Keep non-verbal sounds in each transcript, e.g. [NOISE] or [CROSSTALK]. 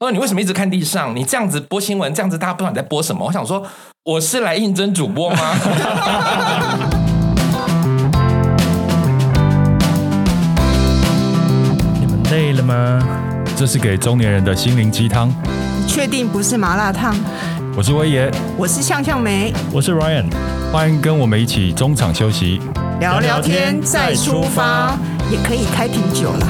他说你为什么一直看地上？你这样子播新闻，这样子大家不知道你在播什么。我想说，我是来应征主播吗？[LAUGHS] 你们累了吗？这是给中年人的心灵鸡汤。你确定不是麻辣烫？我是威爷，我是向向梅，我是 Ryan，欢迎跟我们一起中场休息，聊聊天再出发，也可以开瓶酒啦。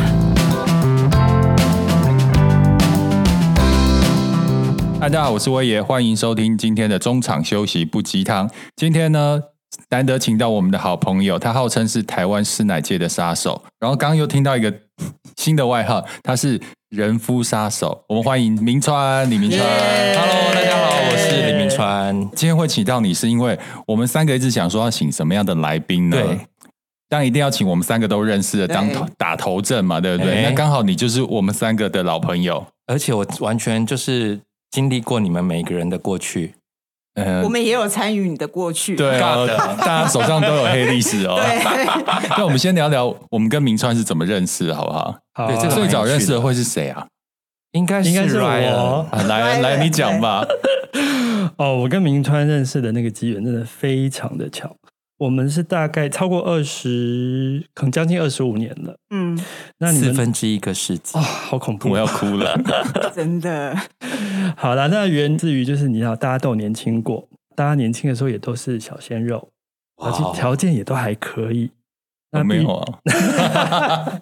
嗨，大家好，我是威爷，欢迎收听今天的中场休息不鸡汤。今天呢，难得请到我们的好朋友，他号称是台湾师奶界的杀手。然后刚刚又听到一个 [LAUGHS] 新的外号，他是人夫杀手。我们欢迎明川，李明川。Hello，大家好，我是李明川。今天会请到你，是因为我们三个一直想说要请什么样的来宾呢？对，当然一定要请我们三个都认识的当头打头阵嘛，对不对？那刚好你就是我们三个的老朋友，而且我完全就是经历过你们每个人的过去。嗯、我们也有参与你的过去，对、啊，大家手上都有黑历史哦。[LAUGHS] 那我们先聊聊我们跟明川是怎么认识的，好不好？好、啊，对，最早认识的会是谁啊？应该是应该是我。啊、来 [LAUGHS] 来，你讲吧。[LAUGHS] 哦，我跟明川认识的那个机缘真的非常的巧。我们是大概超过二十，可能将近二十五年了。嗯，那你四分之一个世纪啊、哦，好恐怖，我要哭了，[LAUGHS] 真的。好了，那源自于就是你知道，大家都年轻过，大家年轻的时候也都是小鲜肉，而且条件也都还可以。那没有啊，[LAUGHS]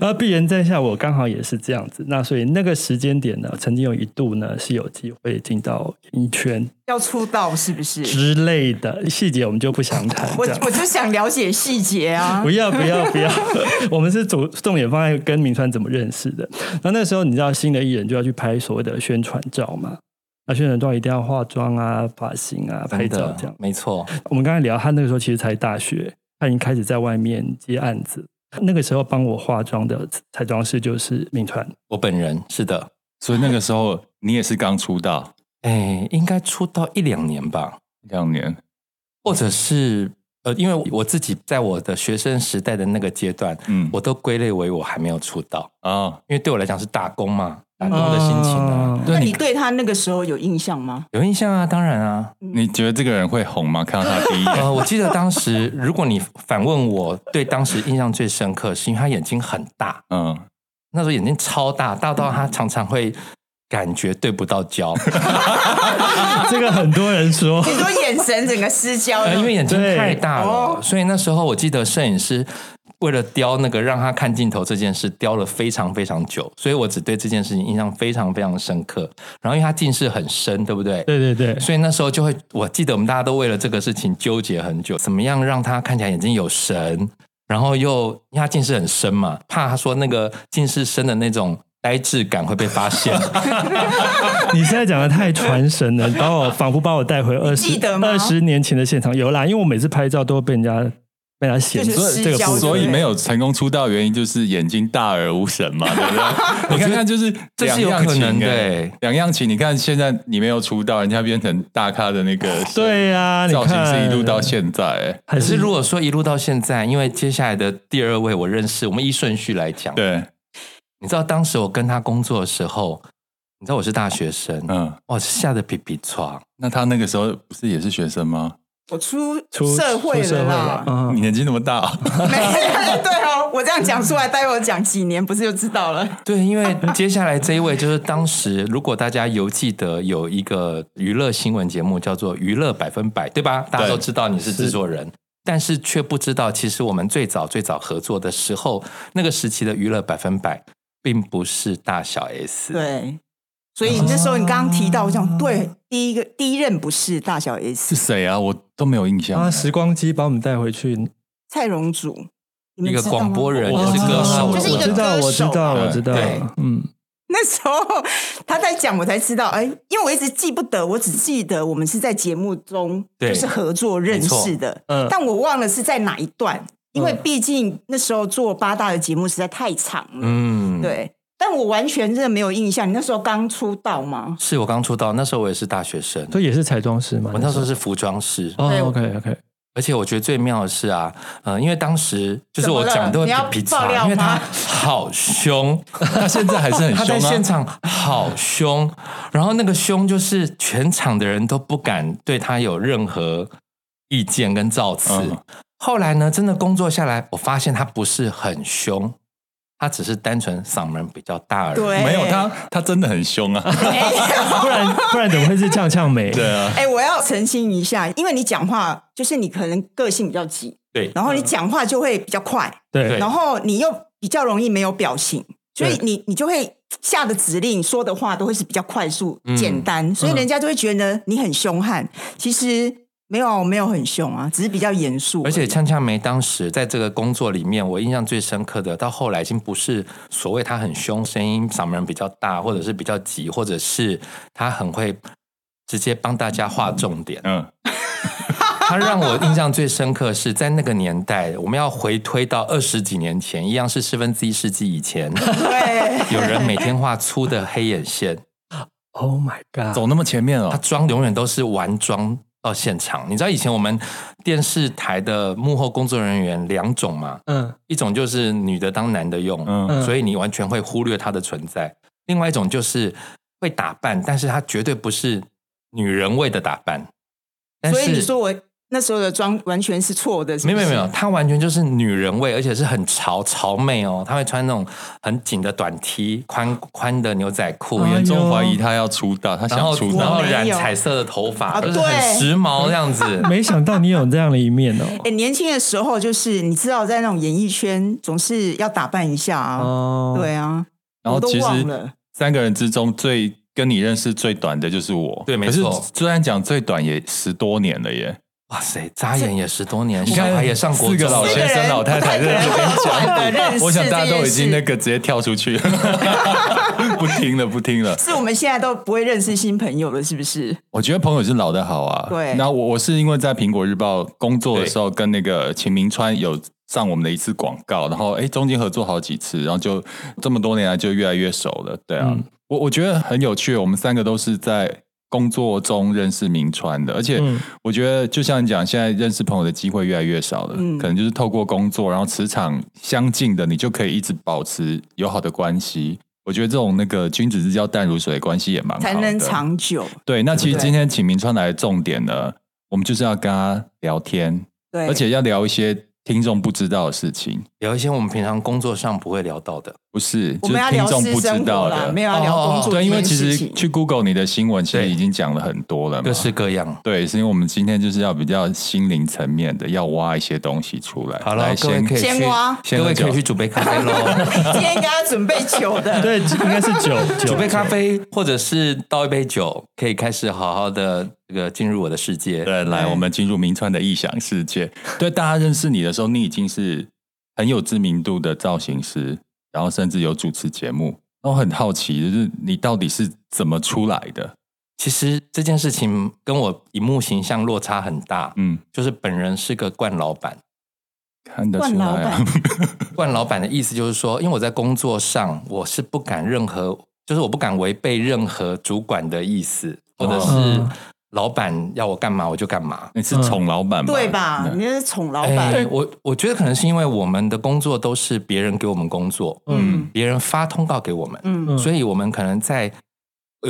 然后鄙人在下，我刚好也是这样子。那所以那个时间点呢，曾经有一度呢是有机会进到演艺圈，要出道是不是之类的细节，我们就不详谈。我我就想了解细节啊！[LAUGHS] 不要不要不要，[LAUGHS] 我们是主重点放在跟明川怎么认识的。那那时候你知道新的艺人就要去拍所谓的宣传照嘛？那宣传照一定要化妆啊、发型啊、拍照这样。没错，我们刚才聊他那个时候其实才大学。他已经开始在外面接案子。那个时候帮我化妆的彩妆师就是明川，我本人是的。所以那个时候 [LAUGHS] 你也是刚出道，哎，应该出道一两年吧，两年，或者是呃，因为我自己在我的学生时代的那个阶段，嗯，我都归类为我还没有出道啊，哦，因为对我来讲是打工嘛。打工的心情啊，那你对他那个时候有印象吗？有印象啊，当然啊。你觉得这个人会红吗？看到他第一眼，[LAUGHS] 呃，我记得当时，如果你反问我对当时印象最深刻，是因为他眼睛很大，嗯，那时候眼睛超大，大到他常常会感觉对不到焦。[LAUGHS] [LAUGHS] 这个很多人说，你说眼神整个失焦，因为眼睛太大了，所以那时候我记得摄影师。为了雕那个让他看镜头这件事，雕了非常非常久，所以我只对这件事情印象非常非常深刻。然后因为他近视很深，对不对？对对对。所以那时候就会，我记得我们大家都为了这个事情纠结很久，怎么样让他看起来眼睛有神，然后又因为他近视很深嘛，怕他说那个近视深的那种呆滞感会被发现。[LAUGHS] 你现在讲的太传神了，把我仿佛把我带回二十二十年前的现场。有啦，因为我每次拍照都会被人家。被他显示这个，所以没有成功出道的原因就是眼睛大而无神嘛，[LAUGHS] 对不对？你看看，就是这是有可能的。两样情，你看现在你没有出道，人家变成大咖的那个，[LAUGHS] 对呀，造型是一路到现在。可是如果说一路到现在，因为接下来的第二位我认识，我们依顺序来讲。对，你知道当时我跟他工作的时候，你知道我是大学生，嗯，哇，吓得皮皮床。那他那个时候不是也是学生吗？我出出社会了啦，嗯、你年纪那么大，[LAUGHS] 没 [LAUGHS] 对哦，我这样讲出来，待会儿讲几年不是就知道了？[LAUGHS] 对，因为接下来这一位就是当时，如果大家犹记得有一个娱乐新闻节目叫做《娱乐百分百》，对吧？大家都知道你是制作人，是，但是却不知道，其实我们最早最早合作的时候，那个时期的《娱乐百分百》并不是大小 S，对。所以那时候你刚刚提到，我想对第一个第一任不是大小 S 是谁啊？我都没有印象。啊，时光机把我们带回去。蔡荣祖，一个广播人，也是歌手，就是一个歌手。我知道，我知道，对，嗯。那时候他在讲，我才知道，哎，因为我一直记不得，我只记得我们是在节目中就是合作认识的，嗯，但我忘了是在哪一段，因为毕竟那时候做八大的节目实在太长了，嗯，对。但我完全真的没有印象，你那时候刚出道吗？是我刚出道，那时候我也是大学生，所以也是彩妆师嘛。我那时候是服装师。哦，OK OK。而且我觉得最妙的是啊，呃，因为当时就是我讲的比较差，因为他好凶，[LAUGHS] 他现在还是很凶啊。他在现场好凶，然后那个凶就是全场的人都不敢对他有任何意见跟造次。嗯、后来呢，真的工作下来，我发现他不是很凶。他只是单纯嗓门比较大而已，对。没有他，他真的很凶啊！[LAUGHS] 不然不然怎么会是呛呛梅？[LAUGHS] 对啊，哎，我要澄清一下，因为你讲话就是你可能个性比较急，对，然后你讲话就会比较快，对，然后你又比较容易没有表情，所以你你就会下的指令说的话都会是比较快速、简单，所以人家就会觉得你很凶悍。其实。没有，没有很凶啊，只是比较严肃。而且呛呛梅当时在这个工作里面，我印象最深刻的，到后来已经不是所谓他很凶，声音嗓门比较大，或者是比较急，或者是他很会直接帮大家画重点。嗯，[LAUGHS] 他让我印象最深刻是在那个年代，我们要回推到二十几年前，一样是四分之一世纪以前，对，[LAUGHS] 有人每天画粗的黑眼线。Oh my god，走那么前面哦，他妆永远都是完妆。到现场，你知道以前我们电视台的幕后工作人员两种吗？嗯，一种就是女的当男的用，嗯，所以你完全会忽略她的存在；另外一种就是会打扮，但是她绝对不是女人味的打扮。所以你说我。那时候的妆完全是错的是不是？没有没有，她完全就是女人味，而且是很潮潮妹哦。她会穿那种很紧的短 T、宽宽的牛仔裤。我严重怀疑她要出道，她想出道，然后染彩色的头发，就是很时髦这样子。[LAUGHS] 没想到你有这样的一面哦。哎，年轻的时候就是你知道，在那种演艺圈总是要打扮一下啊。哦，对啊。然后其实三个人之中最跟你认识最短的就是我。对，没错。虽然讲最短也十多年了耶。哇塞，眨眼也十多年，你看还也上过四个老先生、老太太认识，我想大家都已经那个直接跳出去了，[LAUGHS] 不听了，不听了。是我们现在都不会认识新朋友了，是不是？我觉得朋友是老的好啊。对，那我我是因为在苹果日报工作的时候，跟那个秦明川有上我们的一次广告，然后哎，中间合作好几次，然后就这么多年来就越来越熟了。对啊，我我觉得很有趣，我们三个都是在。工作中认识明川的，而且我觉得，就像你讲，现在认识朋友的机会越来越少了，嗯、可能就是透过工作，然后磁场相近的，你就可以一直保持友好的关系。我觉得这种那个君子之交淡如水的关系也蛮好的，才能长久。对，那其实今天请明川来的重点呢，我们就是要跟他聊天，对，而且要聊一些。听众不知道的事情，聊一些我们平常工作上不会聊到的，不是，就是听众不知道的，没有要聊工作。对，因为其实去 Google 你的新闻，其实已经讲了很多了嘛，各式各样。对，是因为我们今天就是要比较心灵层面的，要挖一些东西出来。好了，各位可以先挖，各位可以去煮杯咖啡喽。[LAUGHS] 今天应该要准备酒的，对，应该是酒，[LAUGHS] 煮杯咖啡，或者是倒一杯酒，可以开始好好的。这个进入我的世界，对，来，我们进入明川的异想世界。对，大家认识你的时候，你已经是很有知名度的造型师，然后甚至有主持节目。我很好奇，就是你到底是怎么出来的？其实这件事情跟我荧幕形象落差很大。嗯，就是本人是个惯老板，看得出来啊。[LAUGHS] [LAUGHS] 惯老板的意思就是说，因为我在工作上，我是不敢任何，就是我不敢违背任何主管的意思，或者是。哦老板要我干嘛我就干嘛，你是宠老板吧？对吧？你是宠老板。对，我我觉得可能是因为我们的工作都是别人给我们工作，嗯，别人发通告给我们，嗯，所以我们可能在，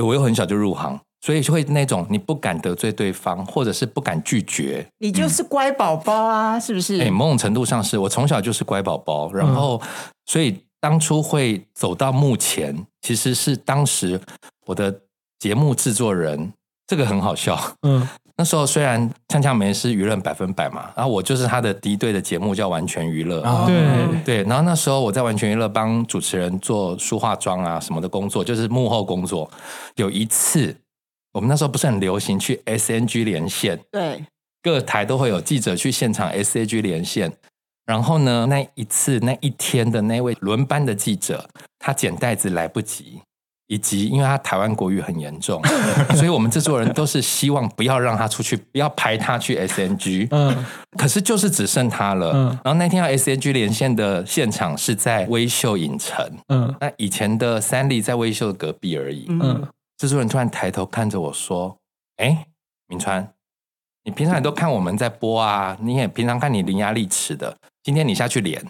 我又很小就入行，所以就会那种你不敢得罪对方，或者是不敢拒绝，你就是乖宝宝啊，是不是？哎，某种程度上是我从小就是乖宝宝，然后所以当初会走到目前，其实是当时我的节目制作人。这个很好笑，嗯，那时候虽然锵锵梅是娱乐百分百嘛，然后我就是他的敌对的节目叫完全娱乐，哦、对对，然后那时候我在完全娱乐帮主持人做梳化妆啊什么的工作，就是幕后工作。有一次，我们那时候不是很流行去 SNG 连线，对，各台都会有记者去现场 SNG 连线，然后呢，那一次那一天的那位轮班的记者，他捡袋子来不及。以及，因为他台湾国语很严重，所以我们制作人都是希望不要让他出去，不要排他去 SNG。嗯，可是就是只剩他了。嗯，然后那天要 SNG 连线的现场是在微秀影城。嗯，那以前的三立在微秀的隔壁而已。嗯，制作人突然抬头看着我说：“哎，明川，你平常也都看我们在播啊，你也平常看你伶牙俐齿的，今天你下去连，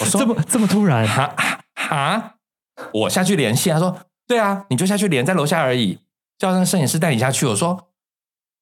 我说这么这么突然哈哈，我下去连线，他说对啊，你就下去连，在楼下而已，叫那个摄影师带你下去。我说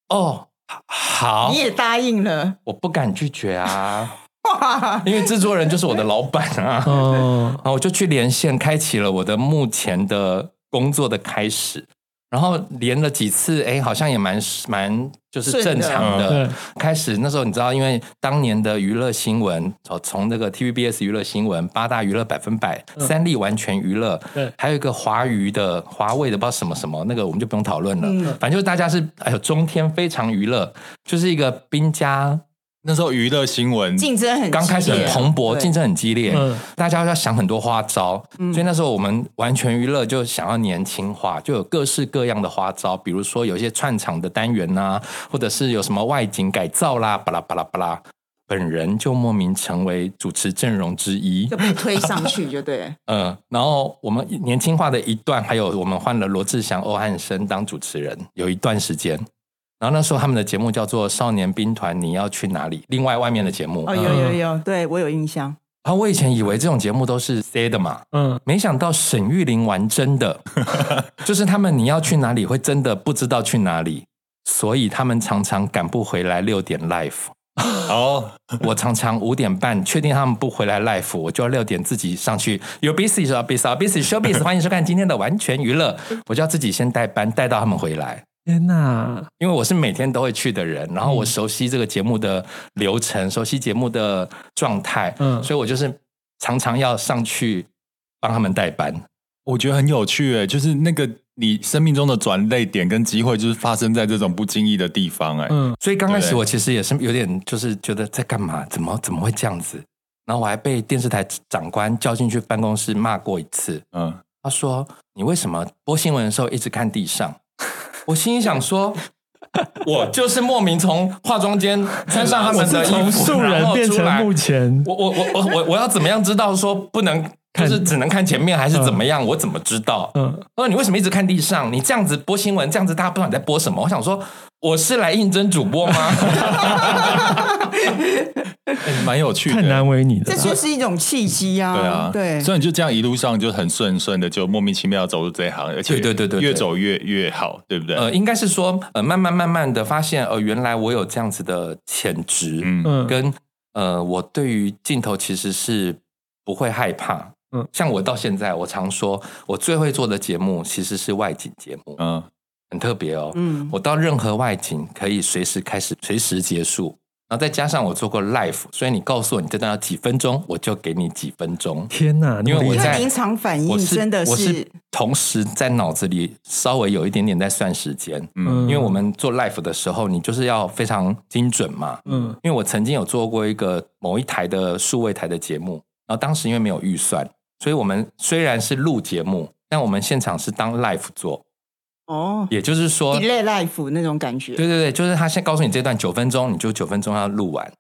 哦，好，你也答应了，我不敢拒绝啊。[LAUGHS] 因为制作人就是我的老板啊，[LAUGHS] 然后我就去连线，开启了我的目前的工作的开始。然后连了几次，哎，好像也蛮蛮就是正常的。的开始那时候你知道，因为当年的娱乐新闻，从从那个 TVBS 娱乐新闻、八大娱乐百分百、嗯、三立完全娱乐，对，还有一个华娱的、华为的，不知道什么什么，那个我们就不用讨论了。嗯、反正就是大家是哎呦，中天非常娱乐，就是一个兵家。那时候娱乐新闻竞争很刚开始很蓬勃，竞争很激烈，嗯、大家要想很多花招，嗯、所以那时候我们完全娱乐就想要年轻化，就有各式各样的花招，比如说有一些串场的单元呐，或者是有什么外景改造啦，巴拉巴拉巴拉，本人就莫名成为主持阵容之一，就被推上去就对。[LAUGHS] 嗯，然后我们年轻化的一段，还有我们换了罗志祥、欧汉生当主持人，有一段时间。然后那时候他们的节目叫做《少年兵团》，你要去哪里？另外外面的节目哦，有有有，对我有印象。啊，我以前以为这种节目都是 C 的嘛，嗯，没想到沈玉琳玩真的，[LAUGHS] 就是他们你要去哪里会真的不知道去哪里，所以他们常常赶不回来六点 live。哦，[LAUGHS] 我常常五点半确定他们不回来 live，我就要六点自己上去。有 busy 说 busy busy showbiz，欢迎收看今天的完全娱乐，我就要自己先带班带到他们回来。天呐，因为我是每天都会去的人，然后我熟悉这个节目的流程，嗯、熟悉节目的状态，嗯，所以我就是常常要上去帮他们代班。我觉得很有趣，哎，就是那个你生命中的转泪点跟机会，就是发生在这种不经意的地方，哎，嗯，所以刚开始我其实也是有点，就是觉得在干嘛？怎么怎么会这样子？然后我还被电视台长官叫进去办公室骂过一次，嗯，他说：“你为什么播新闻的时候一直看地上？”我心里想说，我就是莫名从化妆间穿上他们的衣服，素人变成目前，我我我我我我要怎么样知道说不能，就是只能看前面还是怎么样？我怎么知道？嗯，他说你为什么一直看地上？你这样子播新闻，这样子大家不知道你在播什么？我想说。我是来应征主播吗？[LAUGHS] 蛮、欸、有趣的，太难为你了。这就是一种契机啊！对啊，对，所以你就这样一路上就很顺顺的，就莫名其妙走入这一行，而且对对对对，越走越越好，对不对？呃，应该是说，呃，慢慢慢慢的发现，呃，原来我有这样子的潜质，嗯，跟呃，我对于镜头其实是不会害怕，嗯，像我到现在，我常说我最会做的节目其实是外景节目，嗯。很特别哦，嗯，我到任何外景可以随时开始，随时结束，然后再加上我做过 live，所以你告诉我你这段要几分钟，我就给你几分钟。天哪，因为我在临场反应真的是，我是同时在脑子里稍微有一点点在算时间，嗯，因为我们做 live 的时候，你就是要非常精准嘛，嗯，因为我曾经有做过一个某一台的数位台的节目，然后当时因为没有预算，所以我们虽然是录节目，但我们现场是当 live 做。哦，也就是说，delay life 那种感觉。对对对，就是他先告诉你这段九分钟，你就九分钟要录完，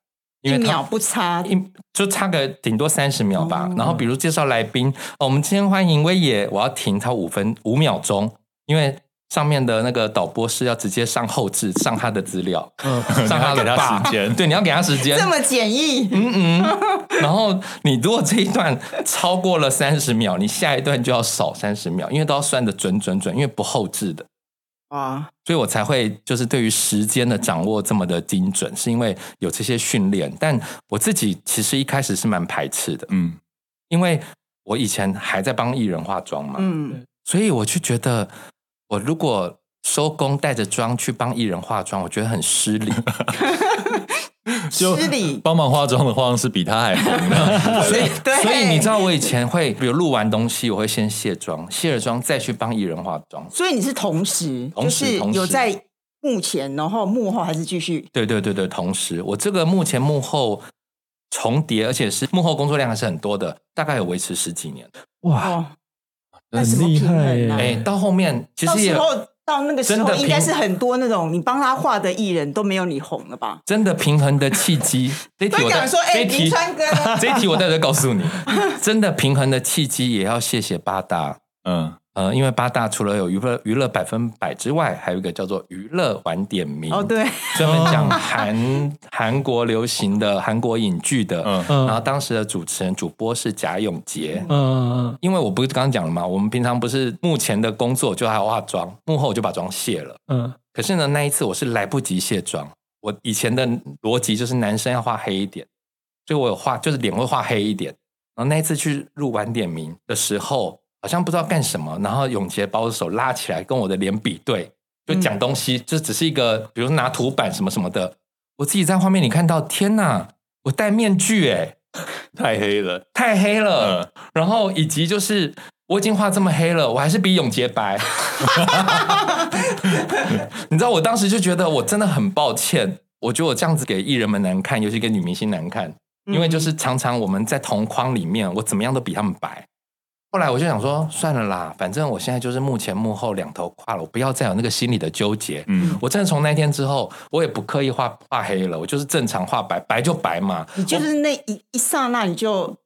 因为一秒不差，一就差个顶多三十秒吧。哦、然后比如介绍来宾，哦，我们今天欢迎威爷，我要停他五分五秒钟，因为上面的那个导播是要直接上后置，上他的资料，嗯，[LAUGHS] 上他给他时间，对，你要给他时间，这么简易，嗯嗯。然后你如果这一段超过了三十秒，你下一段就要少三十秒，因为都要算的准准准，因为不后置的。啊，所以我才会就是对于时间的掌握这么的精准，是因为有这些训练。但我自己其实一开始是蛮排斥的，嗯，因为我以前还在帮艺人化妆嘛，嗯，所以我就觉得我如果收工带着妆去帮艺人化妆，我觉得很失礼。[LAUGHS] 就帮忙化妆的化妆师比他还红，[LAUGHS] 所以 [LAUGHS] 对所以你知道我以前会，比如录完东西，我会先卸妆，卸了妆再去帮艺人化妆。所以你是同时，同时有在幕前，然后幕后还是继续？对对对对，同时我这个幕前幕后重叠，而且是幕后工作量还是很多的，大概有维持十几年。哇，很厉害！哎，到后面其实也。到那个时候，应该是很多那种你帮他画的艺人都没有你红了吧？真的平衡的契机，[LAUGHS] 这一题我说，哎，林川哥，[LAUGHS] 这一题我在这告诉你，[LAUGHS] 真的平衡的契机也要谢谢八大，嗯，呃，因为八大除了有娱乐娱乐百分百之外，还有一个叫做娱乐晚点名哦，对，专门讲韩韩国流行的韩国影剧的。嗯，然后当时的主持人主播是贾永杰。嗯嗯嗯。因为我不是刚刚讲了嘛？我们平常不是目前的工作就还要化妆，幕后就把妆卸了。嗯。可是呢，那一次我是来不及卸妆。我以前的逻辑就是男生要画黑一点，所以我有画，就是脸会画黑一点。然后那一次去录晚点名的时候。好像不知道干什么，然后永杰把我的手拉起来，跟我的脸比对，就讲东西，就只是一个，比如拿图板什么什么的。我自己在画面里看到，天哪，我戴面具哎，[LAUGHS] 太黑了，太黑了。嗯、然后以及就是我已经画这么黑了，我还是比永杰白。[LAUGHS] 你知道，我当时就觉得我真的很抱歉，我觉得我这样子给艺人们难看，尤其给女明星难看，因为就是常常我们在同框里面，我怎么样都比他们白。后来我就想说，算了啦，反正我现在就是幕前幕后两头跨了，我不要再有那个心理的纠结。嗯，我真的从那天之后，我也不刻意画画黑了，我就是正常画白，白就白嘛。你就是那一一刹那，你就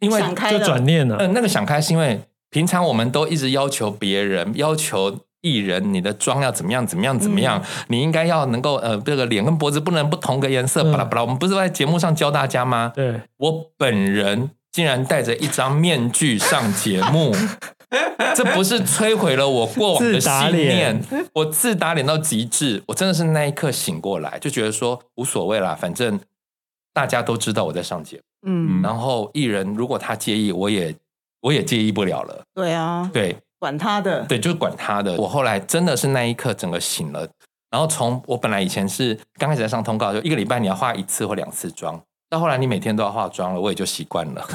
因为想开就转念了。嗯，那个想开是因为平常我们都一直要求别人，要求艺人，你的妆要怎么样，怎么样，怎么样，嗯、你应该要能够呃，这个脸跟脖子不能不同个颜色，巴拉巴拉。我们不是在节目上教大家吗？对，我本人。竟然戴着一张面具上节目，[LAUGHS] 这不是摧毁了我过往的信念？我自打脸到极致，我真的是那一刻醒过来，就觉得说无所谓啦，反正大家都知道我在上节目。嗯，然后艺人如果他介意，我也我也介意不了了。对啊，对，管他的，对，就是管他的。我后来真的是那一刻整个醒了，然后从我本来以前是刚开始在上通告，就一个礼拜你要化一次或两次妆。到后来，你每天都要化妆了，我也就习惯了。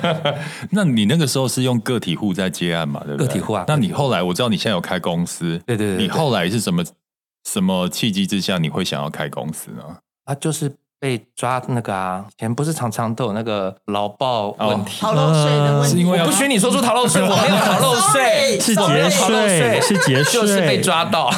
[LAUGHS] 那你那个时候是用个体户在接案嘛？对不对？个体户啊。那你后来，我知道你现在有开公司，对对对，对。你后来是什么什么契机之下，你会想要开公司呢？啊，就是被抓那个啊，以前不是常常都有那个劳报问题、逃漏税的问题。是因为我不许你说出逃漏税，[LAUGHS] 我没有 [LAUGHS] 逃漏税，是节税，是节税，就是被抓到。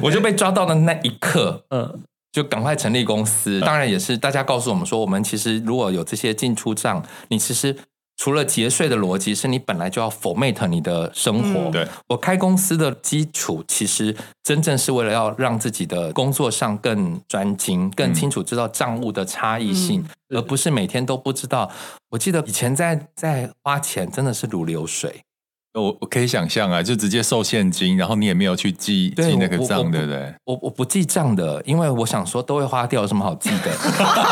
我就被抓到的那一刻，嗯。就赶快成立公司，当然也是大家告诉我们说，我们其实如果有这些进出账，你其实除了节税的逻辑，是你本来就要 format 你的生活。对，我开公司的基础，其实真正是为了要让自己的工作上更专精、更清楚知道账务的差异性，而不是每天都不知道。我记得以前在在花钱真的是如流水。我我可以想象啊，就直接收现金，然后你也没有去记记那个账，对不对？我我不记账的，因为我想说都会花掉，有什么好记的？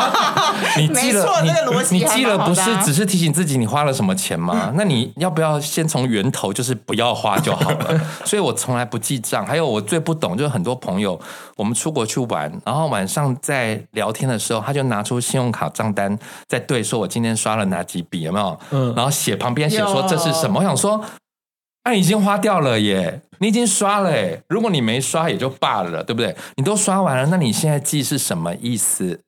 [LAUGHS] 你记了，你你记了不是只是提醒自己你花了什么钱吗？那你要不要先从源头就是不要花就好了？[LAUGHS] 所以我从来不记账。还有我最不懂就是很多朋友，我们出国去玩，然后晚上在聊天的时候，他就拿出信用卡账单在对，说我今天刷了哪几笔，有没有？嗯，然后写旁边写说这是什么？我想说。那、啊、已经花掉了耶，你已经刷了耶。如果你没刷也就罢了，对不对？你都刷完了，那你现在记是什么意思？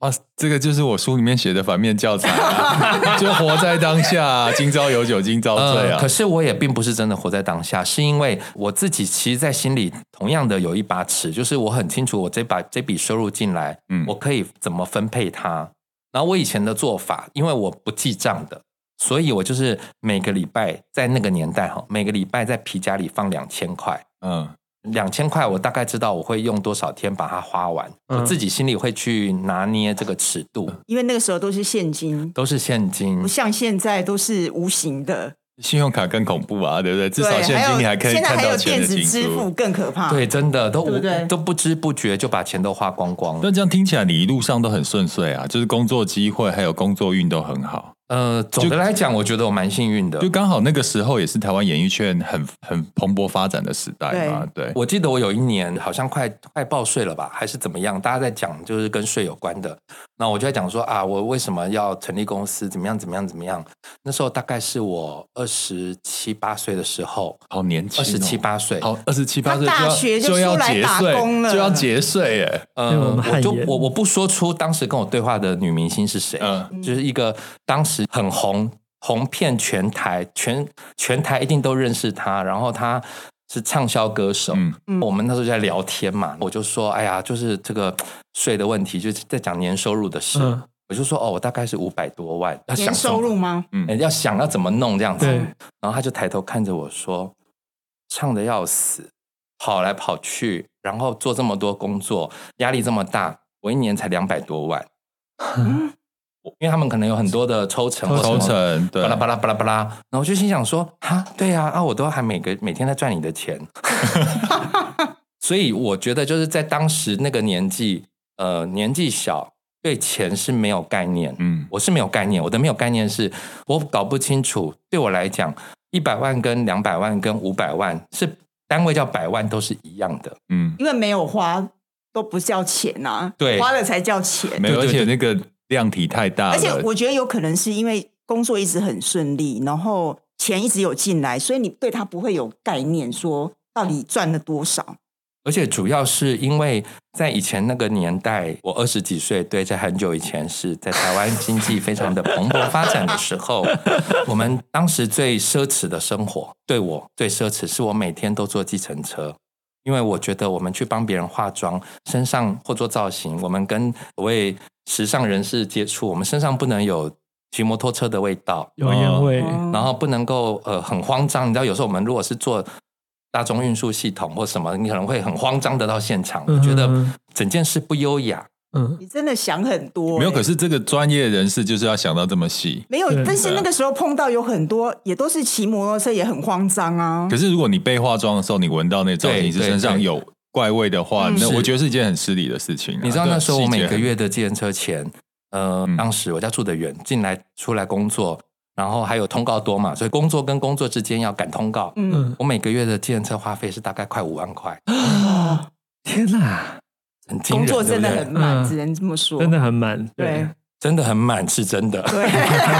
哇，这个就是我书里面写的反面教材啊，[LAUGHS] 就活在当下，今朝有酒今朝醉啊、呃。可是我也并不是真的活在当下，是因为我自己其实，在心里同样的有一把尺，就是我很清楚，我这把这笔收入进来，嗯，我可以怎么分配它。然后我以前的做法，因为我不记账的。所以我就是每个礼拜在那个年代哈，每个礼拜在皮夹里放两千块，嗯，两千块我大概知道我会用多少天把它花完，嗯、我自己心里会去拿捏这个尺度，因为那个时候都是现金，都是现金，不像现在都是无形的。信用卡更恐怖啊，对不对？至少现金你还可以看到钱的进出。现在还有电子支付更可怕，对，真的都对对都不知不觉就把钱都花光光了。那这样听起来，你一路上都很顺遂啊，就是工作机会还有工作运都很好。呃，总的来讲，我觉得我蛮幸运的，就刚好那个时候也是台湾演艺圈很很蓬勃发展的时代嘛。对，对我记得我有一年好像快快报税了吧，还是怎么样？大家在讲就是跟税有关的，那我就在讲说啊，我为什么要成立公司？怎么样？怎么样？怎么样？那时候大概是我二十七八岁的时候，好年轻，哦，二十七八岁，好二十七八岁大学就出来打工了，就要结税耶。[LAUGHS] 嗯，我就我我不说出当时跟我对话的女明星是谁，嗯，就是一个当时很红。红遍全台，全全台一定都认识他。然后他是畅销歌手。嗯，我们那时候就在聊天嘛，我就说：“哎呀，就是这个税的问题，就是在讲年收入的事。嗯”我就说哦，我大概是五百多万，要想收入吗？嗯，要想要怎么弄这样子。对然后他就抬头看着我说，唱的要死，跑来跑去，然后做这么多工作，压力这么大，我一年才两百多万。嗯 [LAUGHS] 因为他们可能有很多的抽成，抽成，对，巴拉巴拉巴拉巴拉，然后我就心想说，哈，对呀，啊，我都还每个每天在赚你的钱，[LAUGHS] 所以我觉得就是在当时那个年纪，呃，年纪小，对钱是没有概念，嗯，我是没有概念，我的没有概念是我搞不清楚，对我来讲，一百万跟两百万跟五百万是单位叫百万都是一样的，嗯，因为没有花都不叫钱啊，对，花了才叫钱，没有，而且那个。量体太大，而且我觉得有可能是因为工作一直很顺利，然后钱一直有进来，所以你对他不会有概念，说到底赚了多少。而且主要是因为在以前那个年代，我二十几岁，对，在很久以前是在台湾经济非常的蓬勃发展的时候，[LAUGHS] 我们当时最奢侈的生活，对我最奢侈是我每天都坐计程车，因为我觉得我们去帮别人化妆、身上或做造型，我们跟所谓。时尚人士接触，我们身上不能有骑摩托车的味道，有烟味，然后不能够呃很慌张。你知道，有时候我们如果是做大众运输系统或什么，你可能会很慌张的到现场，你觉得整件事不优雅。嗯，你真的想很多、欸。没有，可是这个专业人士就是要想到这么细。没有，但是那个时候碰到有很多也都是骑摩托车，也很慌张啊。可是如果你被化妆的时候，你闻到那造型师身上有。怪味的话，那我觉得是一件很失礼的事情啊。你知道那时候我每个月的计程车钱，呃，当时我家住得远，进来出来工作，然后还有通告多嘛，所以工作跟工作之间要赶通告。嗯，我每个月的计程车花费是大概快五万块。啊，[GASPS] 天哪，很工作真的很满，只能这么说，真的很满，对，真的很满，是真的。对，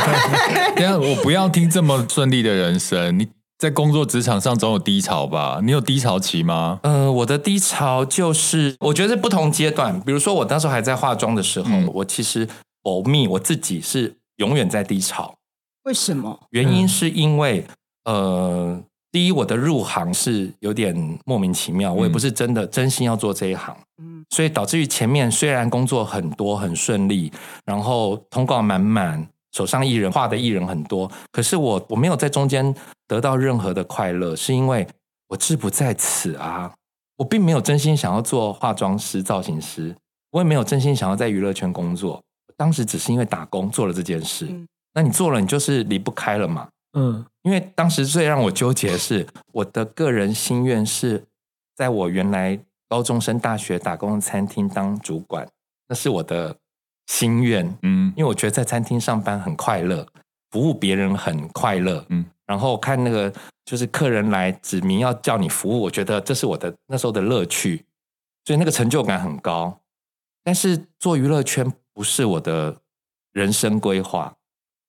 [LAUGHS] 等下我不要听这么顺利的人生，你。在工作职场上总有低潮吧？你有低潮期吗？嗯、呃，我的低潮就是我觉得是不同阶段。比如说我当时还在化妆的时候，嗯、我其实保密，我自己是永远在低潮。为什么？原因是因为、嗯、呃，第一，我的入行是有点莫名其妙，我也不是真的真心要做这一行，嗯，所以导致于前面虽然工作很多很顺利，然后通告满满。手上艺人画的艺人很多，可是我我没有在中间得到任何的快乐，是因为我志不在此啊！我并没有真心想要做化妆师、造型师，我也没有真心想要在娱乐圈工作。当时只是因为打工做了这件事。嗯、那你做了，你就是离不开了嘛？嗯，因为当时最让我纠结的是，我的个人心愿是在我原来高中生大学打工的餐厅当主管，那是我的。心愿，嗯，因为我觉得在餐厅上班很快乐，服务别人很快乐，嗯，然后看那个就是客人来指明要叫你服务，我觉得这是我的那时候的乐趣，所以那个成就感很高。但是做娱乐圈不是我的人生规划。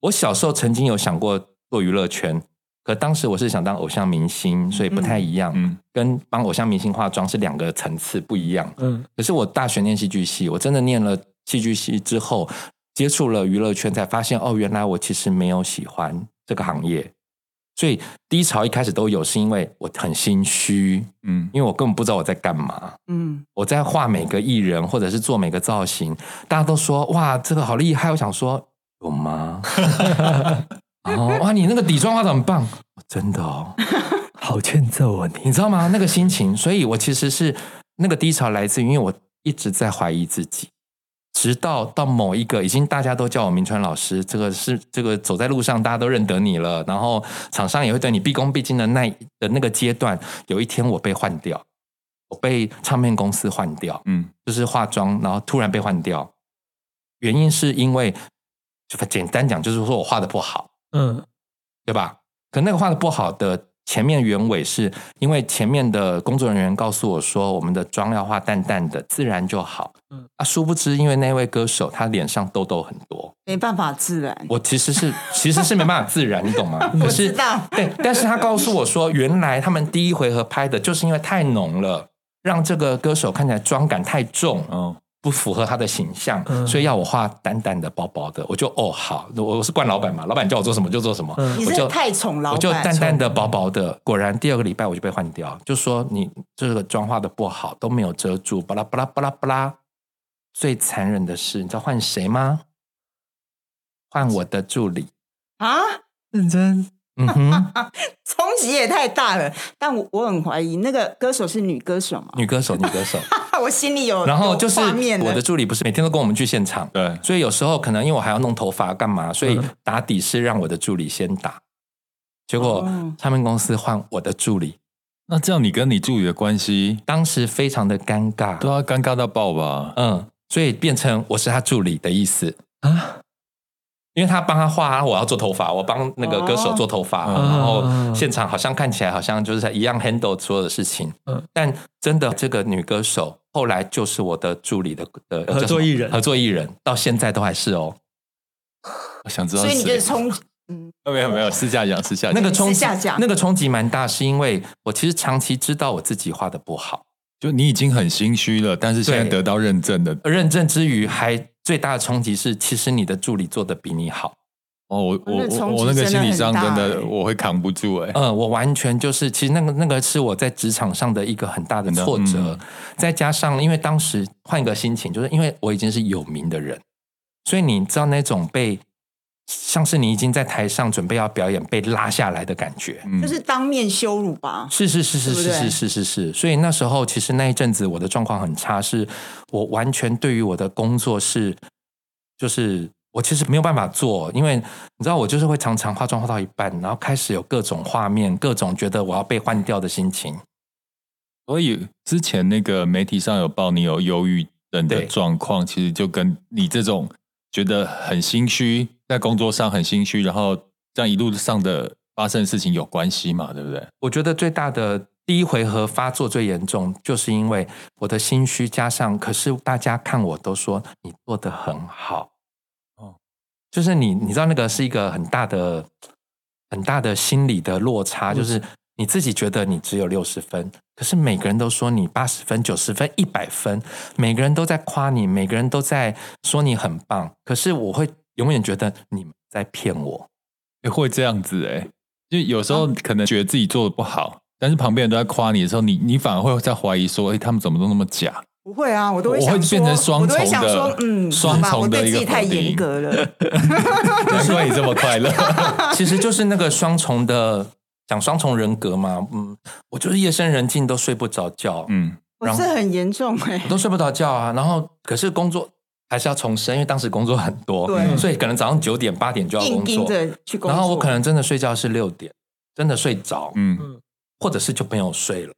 我小时候曾经有想过做娱乐圈，可当时我是想当偶像明星，所以不太一样，嗯，跟帮偶像明星化妆是两个层次不一样，嗯。可是我大学念戏剧系，我真的念了。戏剧系之后，接触了娱乐圈，才发现哦，原来我其实没有喜欢这个行业。所以低潮一开始都有，是因为我很心虚，嗯，因为我根本不知道我在干嘛，嗯，我在画每个艺人或者是做每个造型，大家都说哇，这个好厉害，我想说有吗？[LAUGHS] 哦，哇，你那个底妆画的很棒，真的哦，好欠揍啊你，你知道吗？那个心情，所以我其实是那个低潮来自于，因为我一直在怀疑自己。直到到某一个已经大家都叫我明川老师，这个是这个走在路上大家都认得你了，然后厂商也会对你毕恭毕敬的那的那个阶段，有一天我被换掉，我被唱片公司换掉，嗯，就是化妆，然后突然被换掉，原因是因为就简单讲就是说我画的不好，嗯，对吧？可那个画的不好的。前面原委是因为前面的工作人员告诉我说，我们的妆要画淡淡的，自然就好。嗯，啊，殊不知因为那位歌手他脸上痘痘很多，没办法自然。我其实是其实是没办法自然，你懂吗？[LAUGHS] 我知道。对，但是他告诉我说，原来他们第一回合拍的就是因为太浓了，让这个歌手看起来妆感太重。嗯。不符合他的形象，嗯、所以要我画淡淡的、薄薄的。我就哦好，我是惯老板嘛，老板叫我做什么就做什么。嗯、我就太宠老板，我就淡淡的、薄薄的。果然第二个礼拜我就被换掉，就说你这个妆画的不好，都没有遮住，巴拉巴拉巴拉巴拉。最残忍的是，你知道换谁吗？换我的助理啊？认真？嗯哼，冲击也太大了。但我我很怀疑那个歌手是女歌手吗？女歌手，女歌手。[LAUGHS] 我心里有，然后就是我的助理不是每天都跟我们去现场，对，所以有时候可能因为我还要弄头发干嘛，所以打底是让我的助理先打。结果唱片公司换我的助理，那这样你跟你助理的关系当时非常的尴尬，对啊，尴尬到爆吧？嗯，所以变成我是他助理的意思啊。因为他帮他画，我要做头发，我帮那个歌手做头发，哦、然后现场好像看起来好像就是一样 handle 所有的事情，嗯，但真的这个女歌手后来就是我的助理的呃合作艺人，合作艺人到现在都还是哦。我想知道，所以你就是冲，[LAUGHS] 嗯，没有没有，私下讲私下讲，那个冲击那个冲击蛮大，是因为我其实长期知道我自己画的不好，就你已经很心虚了，但是现在得到认证的。认证之余还。最大的冲击是，其实你的助理做的比你好。哦，我我我我那个心理上真的我会扛不住哎。嗯，我完全就是，其实那个那个是我在职场上的一个很大的挫折，嗯、再加上因为当时换一个心情，就是因为我已经是有名的人，所以你知道那种被。像是你已经在台上准备要表演，被拉下来的感觉，就是当面羞辱吧？是是是是是是是是是。所以那时候其实那一阵子我的状况很差，是我完全对于我的工作是，就是我其实没有办法做，因为你知道我就是会常常化妆化到一半，然后开始有各种画面，各种觉得我要被换掉的心情。所以之前那个媒体上有报你有忧郁症的状况，其实就跟你这种觉得很心虚。在工作上很心虚，然后这样一路上的发生的事情有关系嘛？对不对？我觉得最大的第一回合发作最严重，就是因为我的心虚加上，可是大家看我都说你做的很好，哦，就是你你知道那个是一个很大的很大的心理的落差，就是你自己觉得你只有六十分，可是每个人都说你八十分、九十分、一百分，每个人都在夸你，每个人都在说你很棒，可是我会。永远觉得你们在骗我，也会这样子哎，就有时候可能觉得自己做的不好，啊、但是旁边人都在夸你的时候，你你反而会在怀疑说，哎，他们怎么都那么假？不会啊，我都会想我会变成双重的，嗯，[LAUGHS] 双重的一个我对自己太严格了，[LAUGHS] 难怪你这么快乐。[LAUGHS] 其实就是那个双重的，讲双重人格嘛，嗯，我就是夜深人静都睡不着觉，嗯，我是很严重哎、欸，我都睡不着觉啊，然后可是工作。还是要重生，因为当时工作很多，对，所以可能早上九点八点就要工作，然后我可能真的睡觉是六点，真的睡着，嗯，或者是就没有睡了。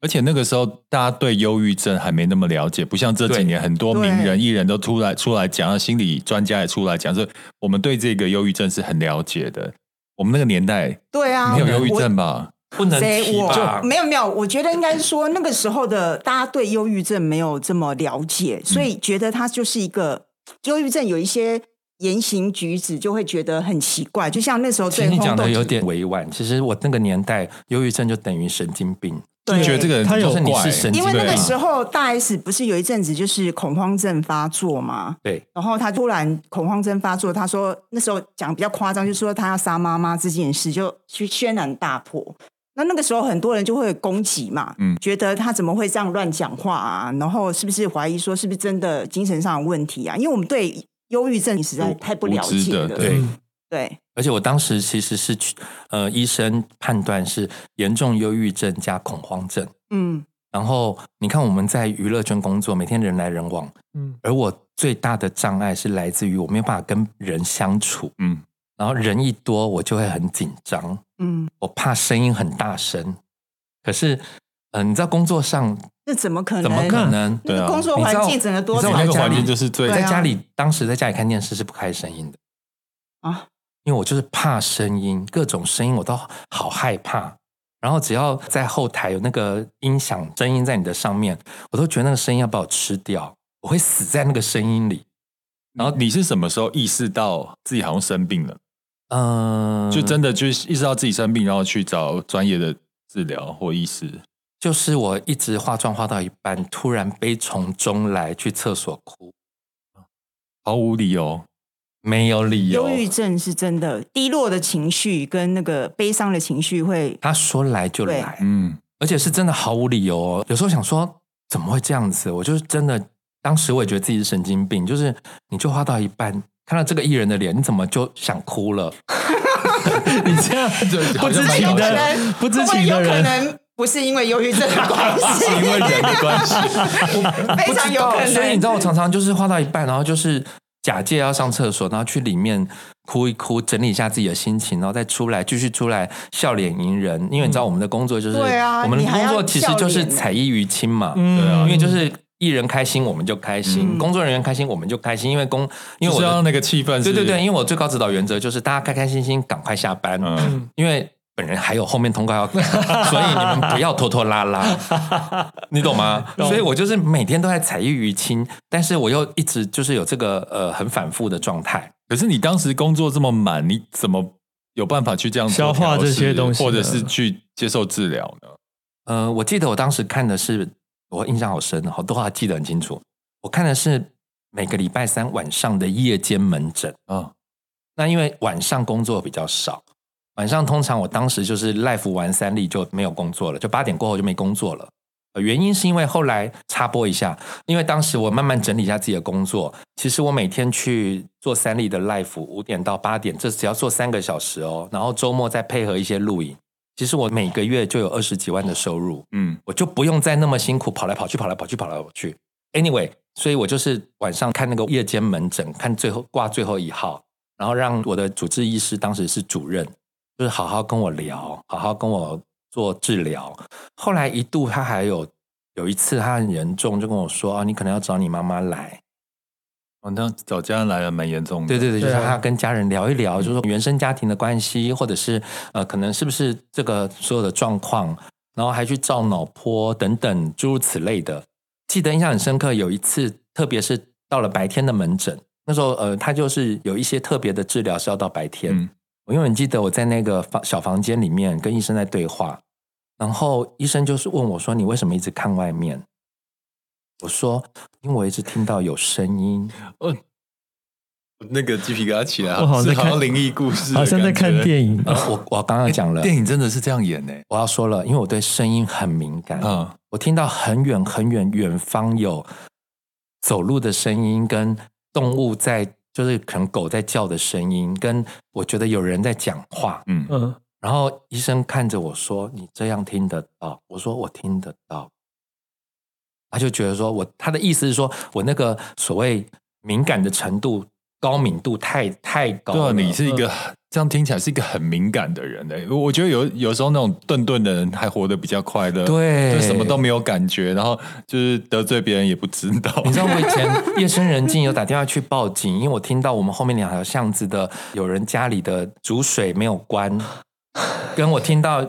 而且那个时候大家对忧郁症还没那么了解，不像这几年很多名人艺人都出来出来讲，心理专家也出来讲，所以我们对这个忧郁症是很了解的。我们那个年代，对啊，没有忧郁症吧？不能提吧？没有没有，我觉得应该是说那个时候的大家对忧郁症没有这么了解，所以觉得他就是一个忧郁症，有一些言行举止就会觉得很奇怪，就像那时候对。你讲的有点委婉，其实我那个年代忧郁症就等于神经病，对，觉得这个人他有是你是神。因为那个时候大 S 不是有一阵子就是恐慌症发作嘛？对，然后他突然恐慌症发作，他说那时候讲比较夸张，就是说他要杀妈妈这件事就去轩然大波。那那个时候很多人就会攻击嘛，嗯，觉得他怎么会这样乱讲话啊？然后是不是怀疑说是不是真的精神上的问题啊？因为我们对忧郁症实在太不了解了，对对。而且我当时其实是呃，医生判断是严重忧郁症加恐慌症，嗯。然后你看我们在娱乐圈工作，每天人来人往，嗯。而我最大的障碍是来自于我没有办法跟人相处，嗯。然后人一多，我就会很紧张。嗯，我怕声音很大声。可是，嗯、呃，你知道工作上，那怎么可能？怎么可能？对啊，工作环境整个多吵。那个环境就是最在家里，当时在家里看电视是不开声音的啊，因为我就是怕声音，各种声音我都好害怕。然后只要在后台有那个音响声音在你的上面，我都觉得那个声音要把我吃掉，我会死在那个声音里。然后你是什么时候意识到自己好像生病了？嗯，就真的就是意识到自己生病，然后去找专业的治疗或医师。就是我一直化妆化到一半，突然悲从中来，去厕所哭，毫无理由，没有理由。忧郁症是真的，低落的情绪跟那个悲伤的情绪会，他说来就来，嗯，而且是真的毫无理由哦。有时候想说，怎么会这样子？我就是真的，当时我也觉得自己是神经病，就是你就画到一半。看到这个艺人的脸，你怎么就想哭了？[LAUGHS] 你这样就不知情的，不知情的人。不是因为忧郁症的关系，[LAUGHS] 是因为人的关系，[LAUGHS] 非常有可能。所以你知道，我常常就是画到一半，然后就是假借要上厕所，然后去里面哭一哭，整理一下自己的心情，然后再出来继续出来笑脸迎人。因为你知道，我们的工作就是，对啊，我们的工作其实就是采衣于亲嘛，对啊，因为就是艺人开心我们就开心，工作人员开心我们就开心，因为工因为我知道那个气氛，对对对，因为我最高指导原则就是大家开开心心赶快下班，嗯，因为。本人还有后面通告要，[LAUGHS] 所以你们不要拖拖拉拉，[LAUGHS] 你懂吗？所以我就是每天都在彩艺娱亲，但是我又一直就是有这个呃很反复的状态。可是你当时工作这么满，你怎么有办法去这样消化这些东西，或者是去接受治疗呢？呃，我记得我当时看的是，我印象好深，好多话记得很清楚。我看的是每个礼拜三晚上的夜间门诊啊，哦、那因为晚上工作比较少。晚上通常我当时就是 life 完三例就没有工作了，就八点过后就没工作了。原因是因为后来插播一下，因为当时我慢慢整理一下自己的工作。其实我每天去做三例的 life，五点到八点，这只要做三个小时哦。然后周末再配合一些录影，其实我每个月就有二十几万的收入。嗯，我就不用再那么辛苦跑来跑去，跑来跑去，跑来跑去。Anyway，所以我就是晚上看那个夜间门诊，看最后挂最后一号，然后让我的主治医师当时是主任。就是好好跟我聊，好好跟我做治疗。后来一度他还有有一次他很严重，就跟我说啊，你可能要找你妈妈来。哦，那找家人来了蛮严重的。对对对，就是他跟家人聊一聊，就是说原生家庭的关系，或者是呃，可能是不是这个所有的状况，然后还去照脑波等等诸如此类的。记得印象很深刻，有一次，特别是到了白天的门诊，那时候呃，他就是有一些特别的治疗是要到白天。嗯我永远记得我在那个房小房间里面跟医生在对话，然后医生就是问我说：“你为什么一直看外面？”我说：“因为我一直听到有声音。”哦，那个鸡皮疙瘩起来，好像灵异故事，好像在看电影。我我刚刚讲了，[LAUGHS] 电影真的是这样演呢。我要说了，因为我对声音很敏感。嗯，我听到很远很远远方有走路的声音，跟动物在。就是可能狗在叫的声音，跟我觉得有人在讲话，嗯嗯，然后医生看着我说：“你这样听得到？”我说：“我听得到。”他就觉得说我他的意思是说我那个所谓敏感的程度。高敏度太太高了，对，你是一个这样听起来是一个很敏感的人诶。我觉得有有时候那种顿顿的人还活得比较快乐，对，就什么都没有感觉，然后就是得罪别人也不知道。你知道我以前 [LAUGHS] 夜深人静有打电话去报警，因为我听到我们后面两条巷子的有人家里的煮水没有关，跟我听到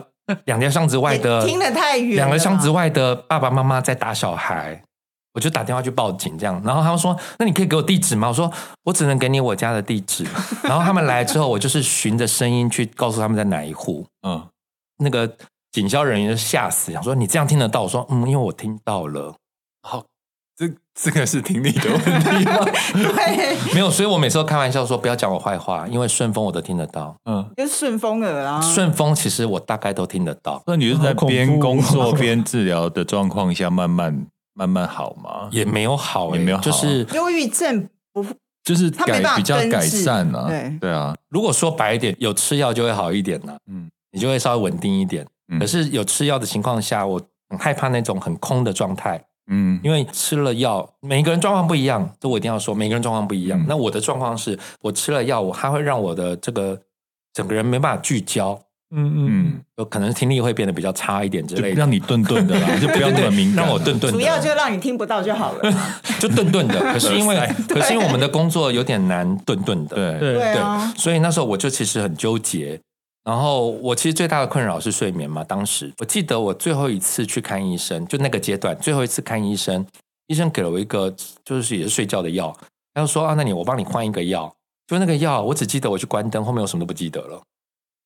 两条巷子外的 [LAUGHS] 听得太远，两个巷子外的爸爸妈妈在打小孩。我就打电话去报警，这样，然后他们说：“那你可以给我地址吗？”我说：“我只能给你我家的地址。[LAUGHS] ”然后他们来之后，我就是循着声音去告诉他们在哪一户。嗯，那个警消人员就吓死，想说：“你这样听得到？”我说：“嗯，因为我听到了。”好，这这个是听力的问题吗？[LAUGHS] 对，没有，所以我每次都开玩笑说：“不要讲我坏话，因为顺风我都听得到。”嗯，就是顺风耳啊。顺风其实我大概都听得到。那你是在边工作边治疗的状况下慢慢。慢慢好吗？也没有好、欸，也没有好，就是忧郁症不，就是改比较改善了、啊。对对啊，如果说白一点，有吃药就会好一点了。嗯，你就会稍微稳定一点。嗯、可是有吃药的情况下，我很害怕那种很空的状态。嗯，因为吃了药，每个人状况不一样，这我一定要说，每个人状况不一样。嗯、那我的状况是我吃了药，我它会让我的这个整个人没办法聚焦。嗯嗯，有可能听力会变得比较差一点之类的，让你顿顿的啦，[LAUGHS] 就不要那么敏感，让我顿顿。主要就让你听不到就好了，就顿顿的。[LAUGHS] 可是因为，可是因为我们的工作有点难顿顿的，对。对。对，所以那时候我就其实很纠结。然后我其实最大的困扰是睡眠嘛。当时。我记得我最后一次去看医生，就那个阶段最后一次看医生，医生给了我一个就是也是睡觉的药，他就说啊，那你我帮你换一个药，就那个药我只记得我去关灯，后面我什么都不记得了。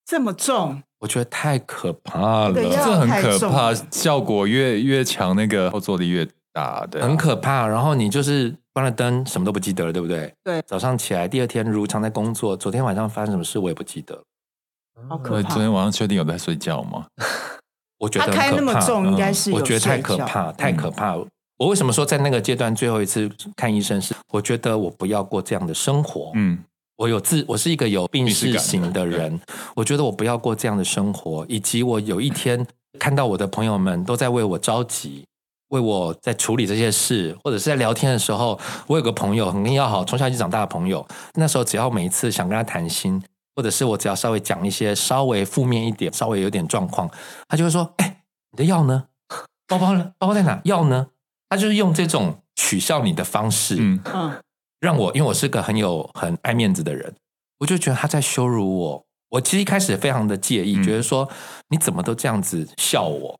这么重，我觉得太可怕了，这很可怕，效果越越强，那个后坐力越大，对，很可怕。然后你就是关了灯，什么都不记得了，对不对？对。早上起来，第二天如常在工作，昨天晚上发生什么事我也不记得。好可怕！昨天晚上确定有在睡觉吗？[LAUGHS] 我觉得他开那么重，应该是我觉得太可怕，太可怕。我为什么说在那个阶段最后一次看医生是，我觉得我不要过这样的生活。嗯，我有自，我是一个有病逝型的人，我觉得我不要过这样的生活，以及我有一天看到我的朋友们都在为我着急，为我在处理这些事，或者是在聊天的时候，我有个朋友很要好，从小一起长大的朋友，那时候只要每一次想跟他谈心，或者是我只要稍微讲一些稍微负面一点，稍微有点状况，他就会说：“哎，你的药呢？包包呢？包包在哪？药呢？”他就是用这种取笑你的方式，嗯，让我，因为我是个很有很爱面子的人，我就觉得他在羞辱我。我其实一开始非常的介意，嗯、觉得说你怎么都这样子笑我。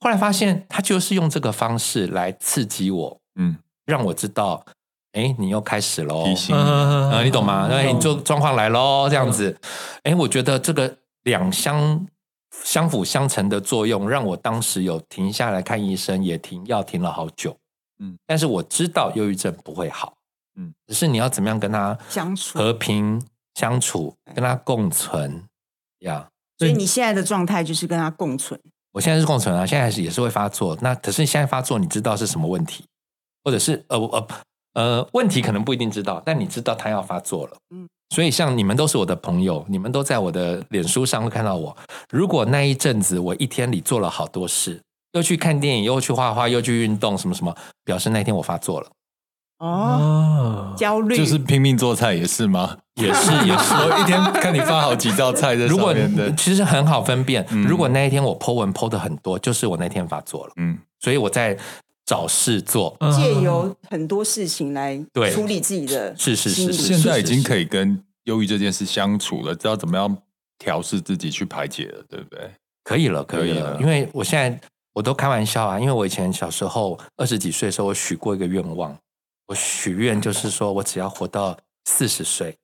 后来发现他就是用这个方式来刺激我，嗯，让我知道，哎，你又开始喽，提醒你，呃，你懂吗？哎，你就状况来喽，这样子。哎，我觉得这个两相。相辅相成的作用，让我当时有停下来看医生，也停药停了好久。嗯，但是我知道忧郁症不会好。嗯，只是你要怎么样跟他相处、和平相处，跟他共存呀。所以你现在的状态就是跟他共存。我现在是共存啊，现在是也是会发作。那可是你现在发作，你知道是什么问题，或者是呃呃呃问题可能不一定知道，但你知道他要发作了。嗯。所以，像你们都是我的朋友，你们都在我的脸书上会看到我。如果那一阵子我一天里做了好多事，又去看电影，又去画画，又去运动，什么什么，表示那天我发作了。哦，焦虑就是拼命做菜也是吗？[LAUGHS] 也是也是。我一天看你发好几道菜 [LAUGHS] 的，如果其实很好分辨。如果那一天我 po 文 po 的很多，就是我那天发作了。嗯，所以我在找事做，借由很多事情来处理自己的。是是是，现在已经可以跟忧郁这件事相处了，知道怎么样调试自己去排解了，对不对？可以了，可以了。因为我现在我都开玩笑啊，因为我以前小时候二十几岁的时候，我许过一个愿望，我许愿就是说我只要活到四十岁。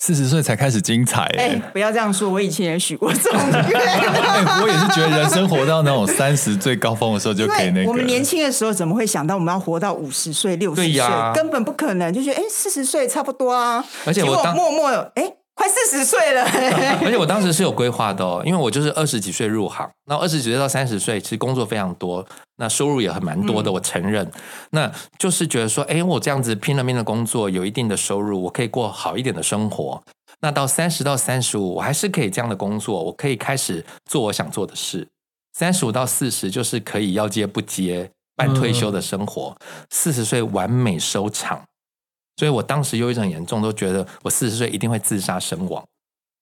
四十岁才开始精彩哎、欸！不要这样说，我以前也许过这种 [LAUGHS] 愿、欸。我也是觉得人生活到那种三十最高峰的时候就可以那个。我们年轻的时候怎么会想到我们要活到五十岁、六十岁？根本不可能，就觉得哎，四十岁差不多啊。而且我默默哎。快四十岁了，[LAUGHS] 而且我当时是有规划的哦，因为我就是二十几岁入行，那二十几岁到三十岁，其实工作非常多，那收入也很蛮多的，我承认。那就是觉得说，哎，我这样子拼了命的工作，有一定的收入，我可以过好一点的生活。那到三十到三十五，我还是可以这样的工作，我可以开始做我想做的事。三十五到四十，就是可以要接不接，半退休的生活。四十岁完美收场。所以我当时忧郁症很严重，都觉得我四十岁一定会自杀身亡，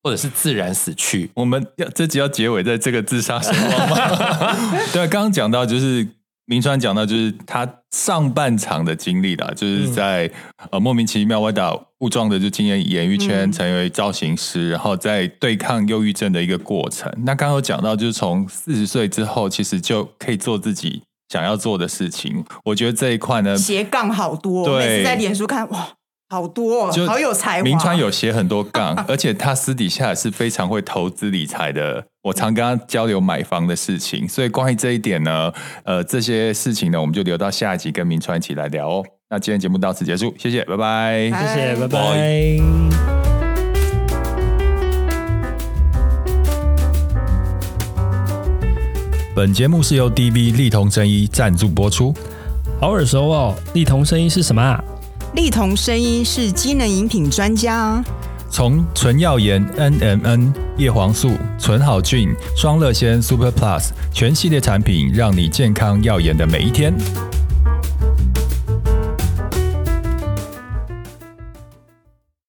或者是自然死去。我们要这集要结尾在这个自杀身亡吗？[LAUGHS] 对，刚刚讲到就是明川讲到就是他上半场的经历啦，就是在、嗯、呃莫名其妙歪打误撞的就进入演艺圈，成为造型师，嗯、然后在对抗忧郁症的一个过程。那刚刚有讲到就是从四十岁之后，其实就可以做自己。想要做的事情，我觉得这一块呢，斜杠好多。对，每次在脸书看，哇，好多，就好有才华。明川有写很多杠，[LAUGHS] 而且他私底下也是非常会投资理财的。我常跟他交流买房的事情，所以关于这一点呢，呃，这些事情呢，我们就留到下一集跟明川一起来聊哦。那今天节目到此结束，谢谢，拜拜，谢谢，拜拜。本节目是由 DV 丽彤声音赞助播出，好耳熟哦！丽彤声音是什么啊？丽彤声音是机能饮品专家，从纯耀颜 NMN 叶黄素、纯好菌、双乐仙 Super Plus 全系列产品，让你健康耀眼的每一天。